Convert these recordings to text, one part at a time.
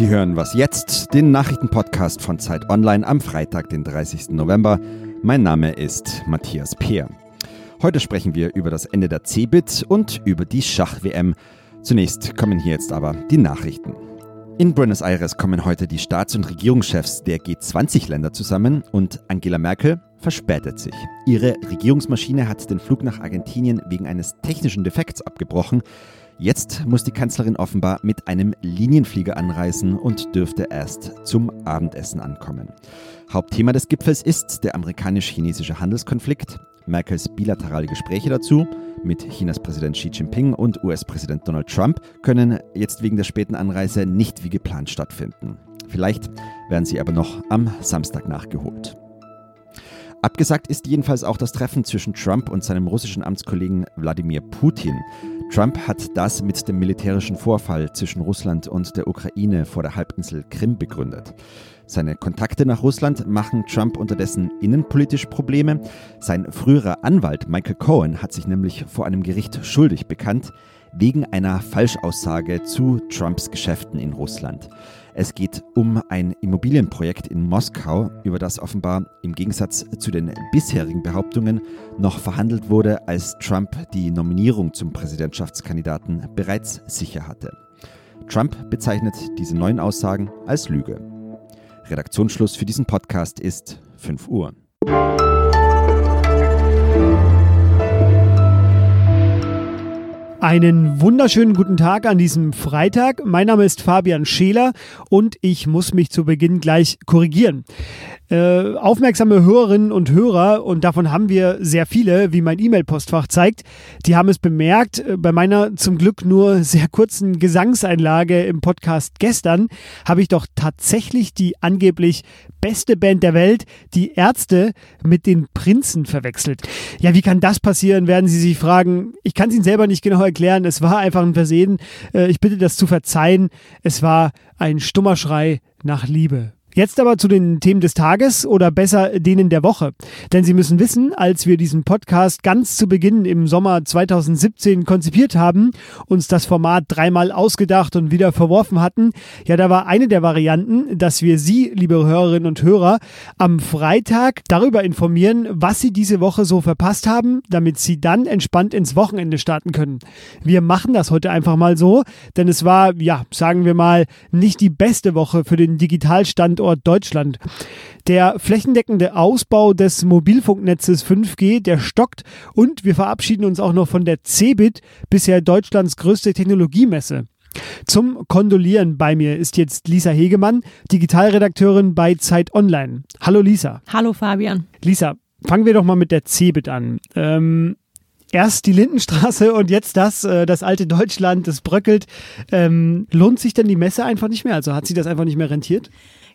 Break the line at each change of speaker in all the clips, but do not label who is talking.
Sie hören was jetzt, den Nachrichtenpodcast von Zeit Online am Freitag, den 30. November. Mein Name ist Matthias Peer. Heute sprechen wir über das Ende der Cebit und über die Schach-WM. Zunächst kommen hier jetzt aber die Nachrichten. In Buenos Aires kommen heute die Staats- und Regierungschefs der G20-Länder zusammen und Angela Merkel verspätet sich. Ihre Regierungsmaschine hat den Flug nach Argentinien wegen eines technischen Defekts abgebrochen. Jetzt muss die Kanzlerin offenbar mit einem Linienflieger anreisen und dürfte erst zum Abendessen ankommen. Hauptthema des Gipfels ist der amerikanisch-chinesische Handelskonflikt. Merkels bilaterale Gespräche dazu mit Chinas Präsident Xi Jinping und US-Präsident Donald Trump können jetzt wegen der späten Anreise nicht wie geplant stattfinden. Vielleicht werden sie aber noch am Samstag nachgeholt. Abgesagt ist jedenfalls auch das Treffen zwischen Trump und seinem russischen Amtskollegen Wladimir Putin. Trump hat das mit dem militärischen Vorfall zwischen Russland und der Ukraine vor der Halbinsel Krim begründet. Seine Kontakte nach Russland machen Trump unterdessen innenpolitisch Probleme. Sein früherer Anwalt Michael Cohen hat sich nämlich vor einem Gericht schuldig bekannt wegen einer Falschaussage zu Trumps Geschäften in Russland. Es geht um ein Immobilienprojekt in Moskau, über das offenbar im Gegensatz zu den bisherigen Behauptungen noch verhandelt wurde, als Trump die Nominierung zum Präsidentschaftskandidaten bereits sicher hatte. Trump bezeichnet diese neuen Aussagen als Lüge. Redaktionsschluss für diesen Podcast ist 5 Uhr.
Einen wunderschönen guten Tag an diesem Freitag. Mein Name ist Fabian Scheler und ich muss mich zu Beginn gleich korrigieren. Äh, aufmerksame Hörerinnen und Hörer, und davon haben wir sehr viele, wie mein E-Mail-Postfach zeigt, die haben es bemerkt, äh, bei meiner zum Glück nur sehr kurzen Gesangseinlage im Podcast gestern habe ich doch tatsächlich die angeblich beste Band der Welt, die Ärzte, mit den Prinzen verwechselt. Ja, wie kann das passieren, werden Sie sich fragen. Ich kann es Ihnen selber nicht genau erklären. Es war einfach ein Versehen. Äh, ich bitte das zu verzeihen. Es war ein stummer Schrei nach Liebe. Jetzt aber zu den Themen des Tages oder besser denen der Woche. Denn Sie müssen wissen, als wir diesen Podcast ganz zu Beginn im Sommer 2017 konzipiert haben, uns das Format dreimal ausgedacht und wieder verworfen hatten, ja, da war eine der Varianten, dass wir Sie, liebe Hörerinnen und Hörer, am Freitag darüber informieren, was Sie diese Woche so verpasst haben, damit Sie dann entspannt ins Wochenende starten können. Wir machen das heute einfach mal so, denn es war, ja, sagen wir mal, nicht die beste Woche für den Digitalstand Standort Deutschland. Der flächendeckende Ausbau des Mobilfunknetzes 5G, der stockt und wir verabschieden uns auch noch von der CeBIT, bisher Deutschlands größte Technologiemesse. Zum Kondolieren bei mir ist jetzt Lisa Hegemann, Digitalredakteurin bei Zeit Online. Hallo Lisa.
Hallo Fabian.
Lisa, fangen wir doch mal mit der CeBIT an. Ähm, erst die Lindenstraße und jetzt das, äh, das alte Deutschland, das bröckelt. Ähm, lohnt sich denn die Messe einfach nicht mehr? Also hat sie das einfach nicht mehr rentiert?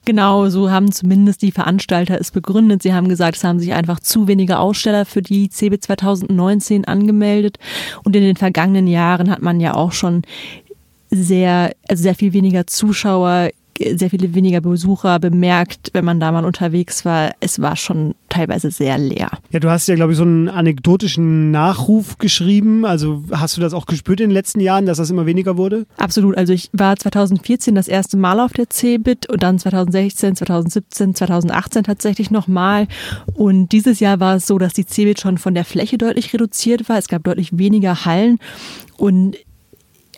Genau, so haben zumindest die Veranstalter es begründet. Sie haben gesagt, es haben sich einfach zu wenige Aussteller für die CB 2019 angemeldet. Und in den vergangenen Jahren hat man ja auch schon sehr, also sehr viel weniger Zuschauer sehr viele weniger Besucher bemerkt, wenn man da mal unterwegs war. Es war schon teilweise sehr leer.
Ja, du hast ja, glaube ich, so einen anekdotischen Nachruf geschrieben. Also hast du das auch gespürt in den letzten Jahren, dass das immer weniger wurde?
Absolut. Also ich war 2014 das erste Mal auf der CeBIT und dann 2016, 2017, 2018 tatsächlich nochmal. Und dieses Jahr war es so, dass die CeBIT schon von der Fläche deutlich reduziert war. Es gab deutlich weniger Hallen. Und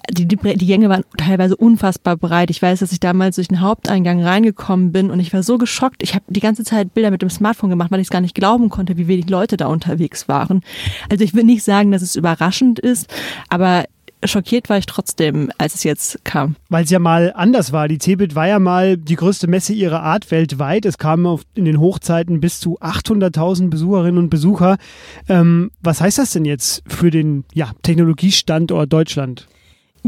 die, die, Gänge waren teilweise unfassbar breit. Ich weiß, dass ich damals durch den Haupteingang reingekommen bin und ich war so geschockt. Ich habe die ganze Zeit Bilder mit dem Smartphone gemacht, weil ich es gar nicht glauben konnte, wie wenig Leute da unterwegs waren. Also ich will nicht sagen, dass es überraschend ist, aber schockiert war ich trotzdem, als es jetzt kam.
Weil es ja mal anders war. Die CeBIT war ja mal die größte Messe ihrer Art weltweit. Es kamen in den Hochzeiten bis zu 800.000 Besucherinnen und Besucher. Ähm, was heißt das denn jetzt für den ja, Technologiestandort Deutschland?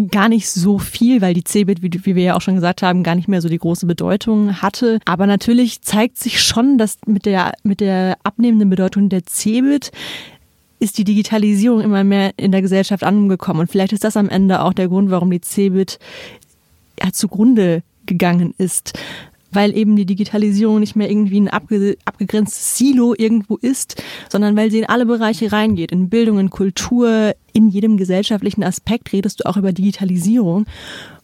Gar nicht so viel, weil die CeBIT, wie, wie wir ja auch schon gesagt haben, gar nicht mehr so die große Bedeutung hatte. Aber natürlich zeigt sich schon, dass mit der, mit der abnehmenden Bedeutung der CeBIT ist die Digitalisierung immer mehr in der Gesellschaft angekommen. Und vielleicht ist das am Ende auch der Grund, warum die CeBIT ja, zugrunde gegangen ist weil eben die Digitalisierung nicht mehr irgendwie ein abge abgegrenztes Silo irgendwo ist, sondern weil sie in alle Bereiche reingeht. In Bildung, in Kultur, in jedem gesellschaftlichen Aspekt redest du auch über Digitalisierung.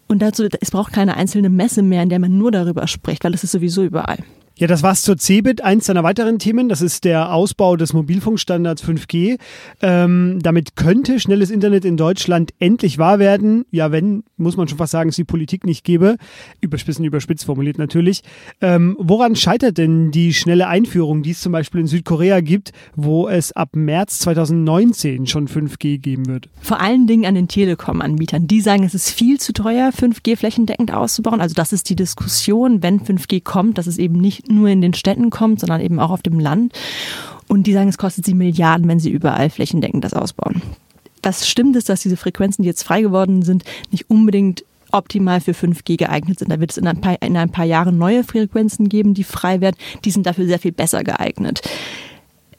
Und dazu, es braucht keine einzelne Messe mehr, in der man nur darüber spricht, weil es ist sowieso überall.
Ja, das war's zur CeBIT. Eins seiner weiteren Themen, das ist der Ausbau des Mobilfunkstandards 5G. Ähm, damit könnte schnelles Internet in Deutschland endlich wahr werden. Ja, wenn, muss man schon fast sagen, es die Politik nicht gäbe. Überspitzen, überspitzt formuliert natürlich. Ähm, woran scheitert denn die schnelle Einführung, die es zum Beispiel in Südkorea gibt, wo es ab März 2019 schon 5G geben wird?
Vor allen Dingen an den Telekom-Anbietern. Die sagen, es ist viel zu teuer, 5G flächendeckend auszubauen. Also das ist die Diskussion, wenn 5G kommt, dass es eben nur in den Städten kommt, sondern eben auch auf dem Land. Und die sagen, es kostet sie Milliarden, wenn sie überall flächendeckend das ausbauen. Was stimmt ist, dass diese Frequenzen, die jetzt frei geworden sind, nicht unbedingt optimal für 5G geeignet sind. Da wird es in ein, paar, in ein paar Jahren neue Frequenzen geben, die frei werden. Die sind dafür sehr viel besser geeignet.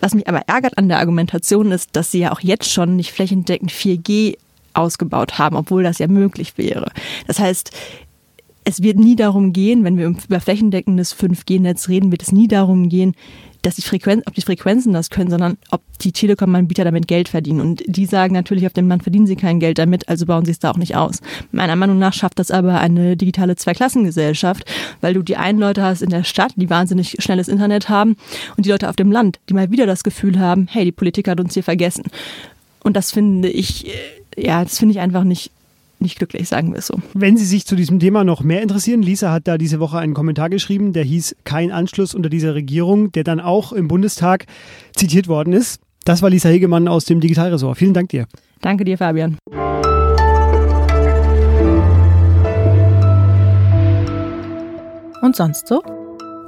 Was mich aber ärgert an der Argumentation ist, dass sie ja auch jetzt schon nicht flächendeckend 4G ausgebaut haben, obwohl das ja möglich wäre. Das heißt, es wird nie darum gehen, wenn wir über flächendeckendes 5G-Netz reden, wird es nie darum gehen, dass die Frequenz, ob die Frequenzen das können, sondern ob die Telekom-Anbieter damit Geld verdienen. Und die sagen natürlich, auf dem Land verdienen sie kein Geld damit, also bauen sie es da auch nicht aus. Meiner Meinung nach schafft das aber eine digitale Zweiklassengesellschaft, weil du die einen Leute hast in der Stadt, die wahnsinnig schnelles Internet haben und die Leute auf dem Land, die mal wieder das Gefühl haben, hey, die Politik hat uns hier vergessen. Und das finde ich, ja, das finde ich einfach nicht, nicht glücklich, sagen wir es so.
Wenn Sie sich zu diesem Thema noch mehr interessieren, Lisa hat da diese Woche einen Kommentar geschrieben, der hieß Kein Anschluss unter dieser Regierung, der dann auch im Bundestag zitiert worden ist. Das war Lisa Hegemann aus dem Digitalressort. Vielen Dank dir.
Danke dir, Fabian. Und sonst so?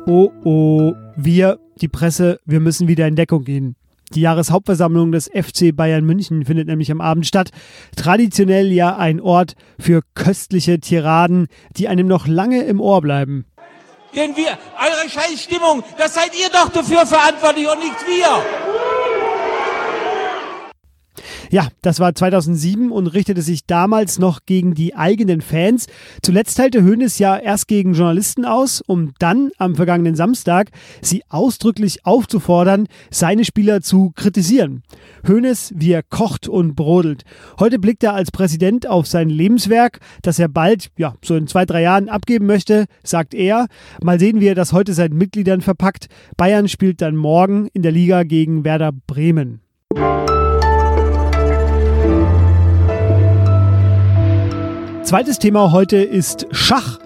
Oh, oh, wir, die Presse, wir müssen wieder in Deckung gehen. Die Jahreshauptversammlung des FC Bayern München findet nämlich am Abend statt. Traditionell ja ein Ort für köstliche Tiraden, die einem noch lange im Ohr bleiben.
Denn wir, eure Scheißstimmung, das seid ihr doch dafür verantwortlich und nicht wir.
Ja, das war 2007 und richtete sich damals noch gegen die eigenen Fans. Zuletzt teilte Hoeneß ja erst gegen Journalisten aus, um dann am vergangenen Samstag sie ausdrücklich aufzufordern, seine Spieler zu kritisieren. Hoeneß, wie er kocht und brodelt. Heute blickt er als Präsident auf sein Lebenswerk, das er bald, ja, so in zwei, drei Jahren abgeben möchte, sagt er. Mal sehen, wie er das heute seinen Mitgliedern verpackt. Bayern spielt dann morgen in der Liga gegen Werder Bremen. Zweites Thema heute ist Schach.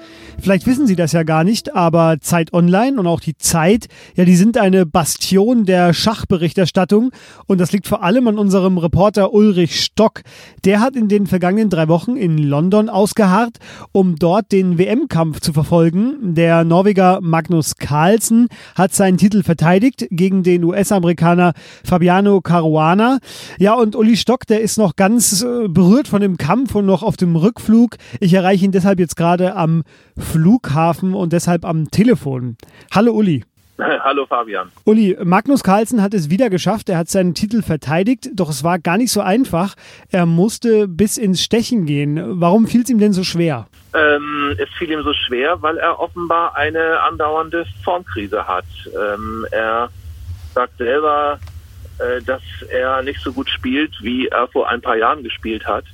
Vielleicht wissen Sie das ja gar nicht, aber Zeit Online und auch die Zeit, ja, die sind eine Bastion der Schachberichterstattung und das liegt vor allem an unserem Reporter Ulrich Stock. Der hat in den vergangenen drei Wochen in London ausgeharrt, um dort den WM-Kampf zu verfolgen. Der Norweger Magnus Carlsen hat seinen Titel verteidigt gegen den US-Amerikaner Fabiano Caruana. Ja, und Uli Stock, der ist noch ganz äh, berührt von dem Kampf und noch auf dem Rückflug. Ich erreiche ihn deshalb jetzt gerade am Flughafen und deshalb am Telefon. Hallo Uli.
Hallo Fabian.
Uli, Magnus Carlsen hat es wieder geschafft. Er hat seinen Titel verteidigt, doch es war gar nicht so einfach. Er musste bis ins Stechen gehen. Warum fiel es ihm denn so schwer?
Ähm, es fiel ihm so schwer, weil er offenbar eine andauernde Formkrise hat. Ähm, er sagt selber, äh, dass er nicht so gut spielt, wie er vor ein paar Jahren gespielt hat.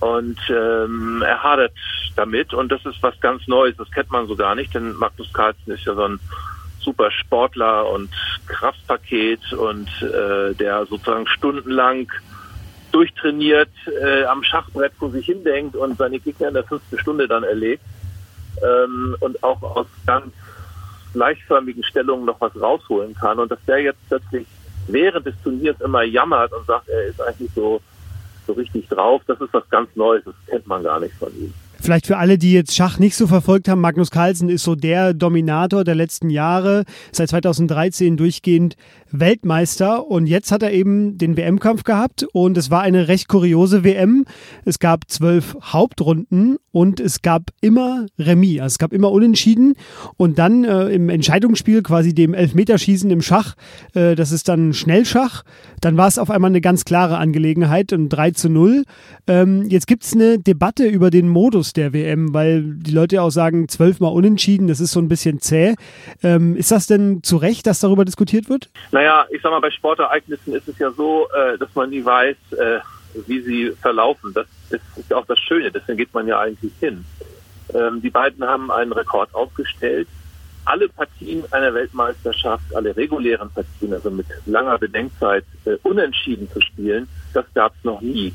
Und ähm, er hadert damit und das ist was ganz Neues, das kennt man so gar nicht, denn Magnus Carlsen ist ja so ein super Sportler und Kraftpaket und äh, der sozusagen stundenlang durchtrainiert äh, am Schachbrett vor sich hindenkt und seine Gegner in der fünften Stunde dann erlegt ähm, und auch aus ganz leichtförmigen Stellungen noch was rausholen kann. Und dass der jetzt plötzlich während des Turniers immer jammert und sagt, er ist eigentlich so so richtig drauf. Das ist was ganz Neues, das kennt man gar nicht von ihm.
Vielleicht für alle, die jetzt Schach nicht so verfolgt haben, Magnus Carlsen ist so der Dominator der letzten Jahre, seit 2013 durchgehend Weltmeister und jetzt hat er eben den WM-Kampf gehabt und es war eine recht kuriose WM. Es gab zwölf Hauptrunden und es gab immer Remis, also es gab immer Unentschieden und dann äh, im Entscheidungsspiel, quasi dem Elfmeterschießen im Schach, äh, das ist dann Schnellschach, dann war es auf einmal eine ganz klare Angelegenheit und 3 zu 0. Ähm, jetzt gibt es eine Debatte über den Modus der WM, weil die Leute auch sagen, zwölfmal unentschieden, das ist so ein bisschen zäh. Ähm, ist das denn zu Recht, dass darüber diskutiert wird?
Naja, ich sag mal, bei Sportereignissen ist es ja so, äh, dass man nie weiß, äh, wie sie verlaufen. Das, ist auch das Schöne, deswegen geht man ja eigentlich hin. Ähm, die beiden haben einen Rekord aufgestellt. Alle Partien einer Weltmeisterschaft, alle regulären Partien, also mit langer Bedenkzeit, äh, unentschieden zu spielen, das gab es noch nie.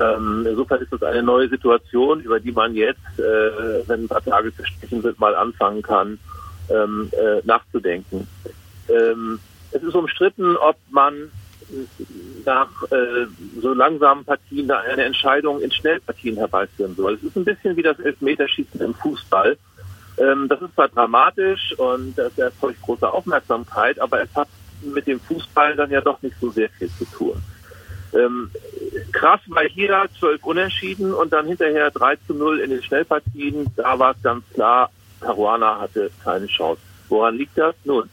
Ähm, insofern ist das eine neue Situation, über die man jetzt, äh, wenn ein paar Tage verstrichen sind, mal anfangen kann, ähm, äh, nachzudenken. Ähm, es ist umstritten, ob man nach äh, so langsamen Partien eine Entscheidung in Schnellpartien herbeiführen soll. Es ist ein bisschen wie das Elfmeterschießen im Fußball. Ähm, das ist zwar dramatisch und das erzeugt große Aufmerksamkeit, aber es hat mit dem Fußball dann ja doch nicht so sehr viel zu tun. Ähm, krass war hier zwölf Unentschieden und dann hinterher 3 zu 0 in den Schnellpartien. Da war es ganz klar, Caruana hatte keine Chance. Woran liegt das? Nun,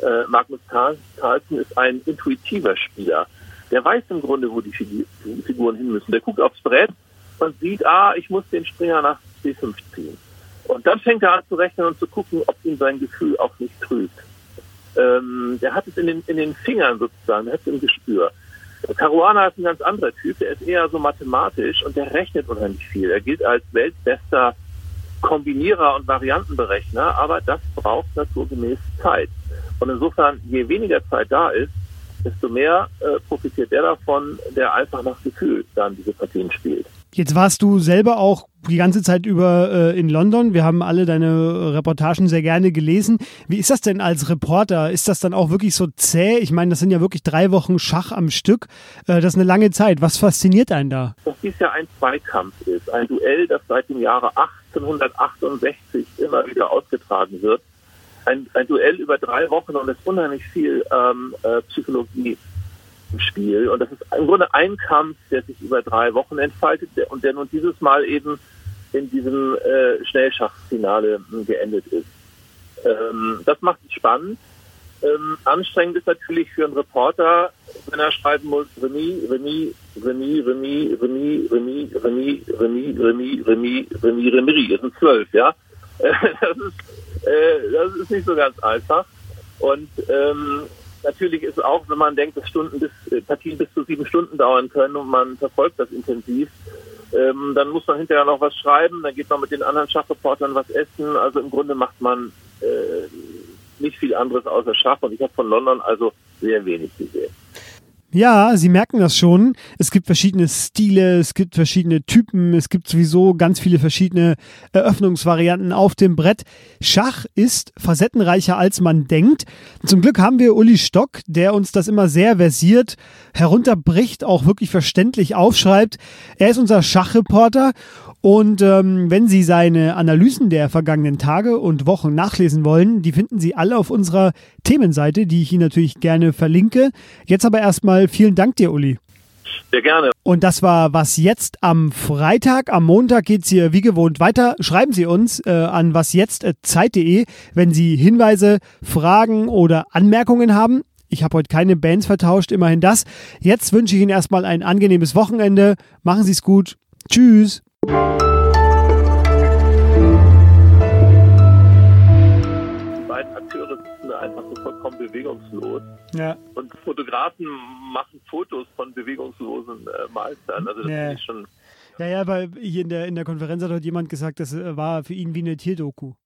äh, Magnus Carlsen ist ein intuitiver Spieler. Der weiß im Grunde, wo die Figuren hin müssen. Der guckt aufs Brett und sieht, ah, ich muss den Springer nach C5 ziehen. Und dann fängt er an zu rechnen und zu gucken, ob ihm sein Gefühl auch nicht trügt. Ähm, der hat es in den, in den Fingern sozusagen, der hat es im Gespür. Caruana ist ein ganz anderer Typ, der ist eher so mathematisch und der rechnet unheimlich viel. Er gilt als weltbester Kombinierer und Variantenberechner, aber das braucht naturgemäß Zeit. Und insofern, je weniger Zeit da ist, desto mehr äh, profitiert der davon, der einfach nach Gefühl dann diese Partien spielt.
Jetzt warst du selber auch die ganze Zeit über äh, in London. Wir haben alle deine Reportagen sehr gerne gelesen. Wie ist das denn als Reporter? Ist das dann auch wirklich so zäh? Ich meine, das sind ja wirklich drei Wochen Schach am Stück. Äh, das ist eine lange Zeit. Was fasziniert einen da?
Dass dies ja ein Zweikampf ist. Ein Duell, das seit dem Jahre 1868 immer wieder ausgetragen wird. Ein, ein Duell über drei Wochen und es unheimlich viel ähm, äh, Psychologie im Spiel. Und das ist im Grunde ein Kampf, der sich über drei Wochen entfaltet und der nun dieses Mal eben in diesem äh, Schnellschachfinale hm, geendet ist. Ähm, das macht es spannend. Ähm, anstrengend ist natürlich für einen Reporter, wenn er schreiben muss, Remis, Remis, Remis, Remis, Remis, Remis, Remis, Remis, Remis, Remis, Remis, Remis, das sind zwölf, ja. Das ist, äh, das ist nicht so ganz einfach. Und ähm, natürlich ist auch, wenn man denkt, dass Stunden bis, äh, Partien bis zu sieben Stunden dauern können und man verfolgt das intensiv, ähm, dann muss man hinterher noch was schreiben, dann geht man mit den anderen Schachreportern was essen. Also im Grunde macht man äh, nicht viel anderes außer Schach und ich habe von London also sehr wenig gesehen.
Ja, Sie merken das schon. Es gibt verschiedene Stile, es gibt verschiedene Typen, es gibt sowieso ganz viele verschiedene Eröffnungsvarianten auf dem Brett. Schach ist facettenreicher, als man denkt. Zum Glück haben wir Uli Stock, der uns das immer sehr versiert herunterbricht, auch wirklich verständlich aufschreibt. Er ist unser Schachreporter und ähm, wenn Sie seine Analysen der vergangenen Tage und Wochen nachlesen wollen, die finden Sie alle auf unserer Themenseite, die ich Ihnen natürlich gerne verlinke. Jetzt aber erstmal vielen Dank dir, Uli.
Sehr gerne.
Und das war was jetzt am Freitag. Am Montag geht es hier wie gewohnt weiter. Schreiben Sie uns äh, an wasjetzt.zeit.de, wenn Sie Hinweise, Fragen oder Anmerkungen haben. Ich habe heute keine Bands vertauscht, immerhin das. Jetzt wünsche ich Ihnen erstmal ein angenehmes Wochenende. Machen Sie es gut. Tschüss. Die
beiden Akteure sitzen einfach so vollkommen bewegungslos.
Ja.
Und Fotografen machen Fotos von bewegungslosen äh, Meistern. Also das ja. ich schon.
Ja, ja, weil hier in der, in der Konferenz hat heute jemand gesagt, das äh, war für ihn wie eine Tierdoku.